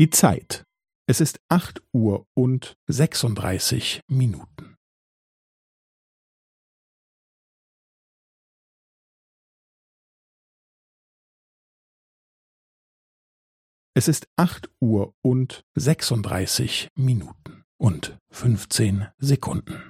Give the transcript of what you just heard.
Die Zeit. Es ist acht Uhr und sechsunddreißig Minuten. Es ist acht Uhr und sechsunddreißig Minuten und fünfzehn Sekunden.